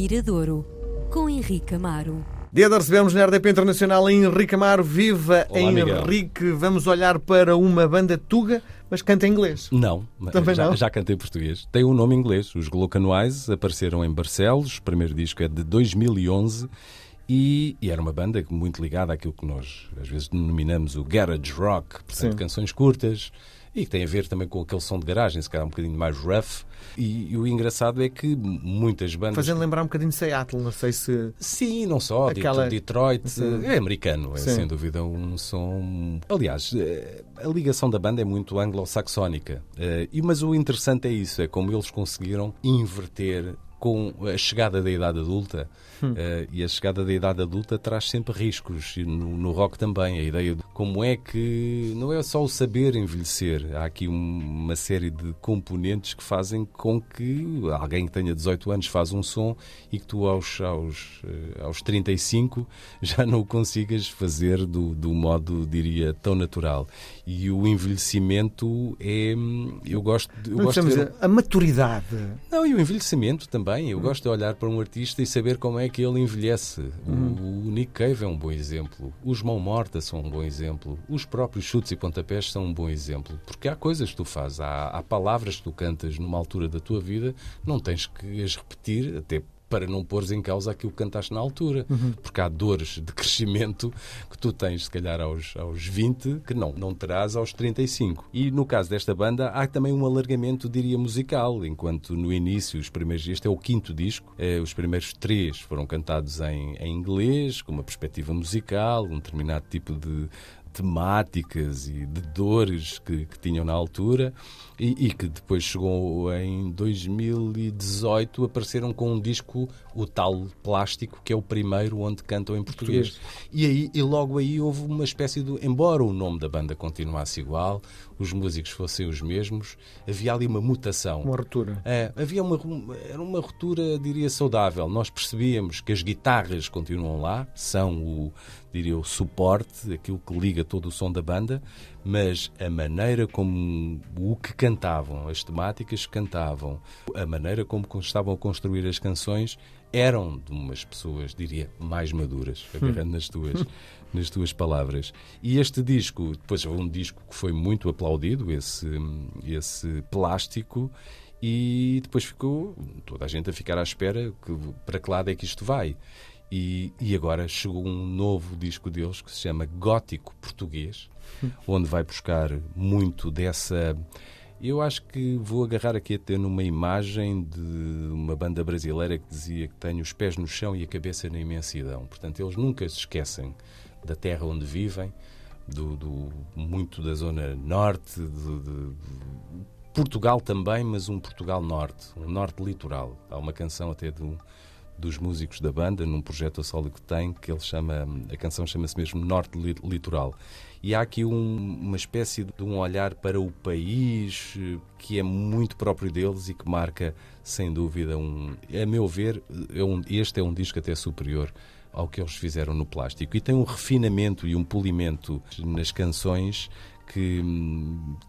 Miradouro, com Henrique Amaro. Dia de recebermos na RDP Internacional Henrique Amaro. Viva Olá, Henrique! Vamos olhar para uma banda tuga, mas canta em inglês. Não, Também já, não? já cantei português. Tem um nome inglês. Os Glocanoise apareceram em Barcelos. O primeiro disco é de 2011 e, e era uma banda muito ligada àquilo que nós às vezes denominamos o garage rock, portanto, Sim. canções curtas e que tem a ver também com aquele som de garagem, se calhar um bocadinho mais rough. E, e o engraçado é que muitas bandas. Fazendo lembrar um bocadinho de Seattle, não sei se. Sim, não só. Aquela- Detroit Sim. é americano, é Sim. sem dúvida um som. Aliás, eh, a ligação da banda é muito anglo-saxónica. Eh, Mas o interessante é isso: é como eles conseguiram inverter com a chegada da idade adulta. Hum. Eh, e a chegada da idade adulta traz sempre riscos. E no, no rock também. A ideia de como é que. Não é só o saber envelhecer. Há aqui um- uma série de componentes que fazem com que alguém que tenha 18 anos faz um som e que tu aos, aos, eh, aos 35 já não o consigas fazer do, do modo, diria, tão natural. E o envelhecimento é. hum, Eu gosto de. Eu Não gosto de ver- a maturidade. não, e o envelhecimento também. Eu gosto de olhar para um artista e saber como é que ele envelhece. O, o Nick Cave é um bom exemplo. Os Mão Morta são um bom exemplo. Os próprios chutes e pontapés são um bom exemplo. Porque há coisas que tu fazes, há, há palavras que tu cantas numa altura da tua vida, não tens que as repetir, até para não pôres em causa aquilo que cantaste na altura. Porque há dores de crescimento que tu tens, se calhar, aos, aos 20, que não, não terás aos 35. E no caso desta banda, há também um alargamento, diria, musical, enquanto no início, os primeiros, este é o quinto disco, eh, os primeiros três foram cantados em, em inglês, com uma perspectiva musical, um determinado tipo de temáticas e de dores que, que tinham na altura e, e que depois chegou em 2018 apareceram com um disco o tal plástico que é o primeiro onde cantam em português. E aí e logo aí houve uma espécie de embora o nome da banda continuasse igual os músicos fossem os mesmos havia ali uma mutação Uma ruptura. é, havia uma, era uma ruptura, diria, saudável. Nós percebíamos que as guitarras continuam lá, são o, diria, o suporte, aquilo que liga todo o som da banda, mas a maneira como o que cantavam, as temáticas que cantavam, a maneira como estavam a construir as canções eram de umas pessoas, diria, mais maduras, agarrando nas tuas, nas tuas palavras. E este disco, depois houve um disco que foi muito aplaudido, esse, esse plástico, e depois ficou toda a gente a ficar à espera que, para que lado é que isto vai. E, e agora chegou um novo disco deles que se chama Gótico Português, onde vai buscar muito dessa. Eu acho que vou agarrar aqui até numa imagem de uma banda brasileira que dizia que tem os pés no chão e a cabeça na imensidão. Portanto, eles nunca se esquecem da terra onde vivem, do, do- muito da zona norte, de- de- Portugal também, mas um Portugal norte, um norte litoral. Há uma canção até de um- dos músicos da banda, num projeto a solo que tem, que ele chama, a canção chama-se mesmo Norte Li- Litoral. E há aqui um- uma espécie de um olhar para o país eh, que é muito próprio deles e que marca, sem dúvida, um, a meu ver, é um- este é um disco até superior ao que eles fizeram no plástico. E tem um refinamento e um polimento nas canções que,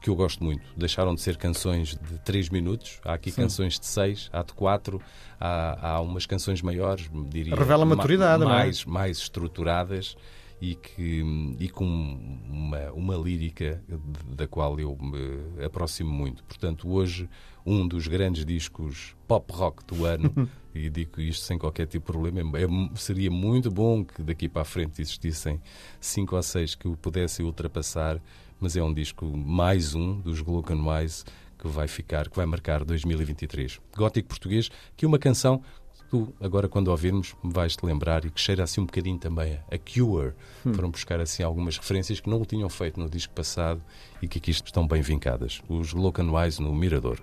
que eu gosto muito. Deixaram de ser canções de 3 minutos, há aqui canções de 6, há de 4, há, há umas canções maiores, diria. Revela ma- maturidade, é? mais, mais estruturadas e, que, e com uma, uma lírica da qual eu me aproximo muito. Portanto, hoje, um dos grandes discos pop rock do ano, e digo isto sem qualquer tipo de problema, é- seria muito bom que daqui para a frente existissem cinco ou seis que o pudessem ultrapassar, mas é um disco mais um dos Glocanoise que vai ficar, que vai marcar 2023. Gótico português, que é uma canção tu, agora quando ouvirmos, vais-te lembrar e que cheira assim um bocadinho também a Cure. Foram buscar assim algumas referências que não o tinham feito no disco passado e que aqui estão bem vincadas. Os Glocanoise no Mirador.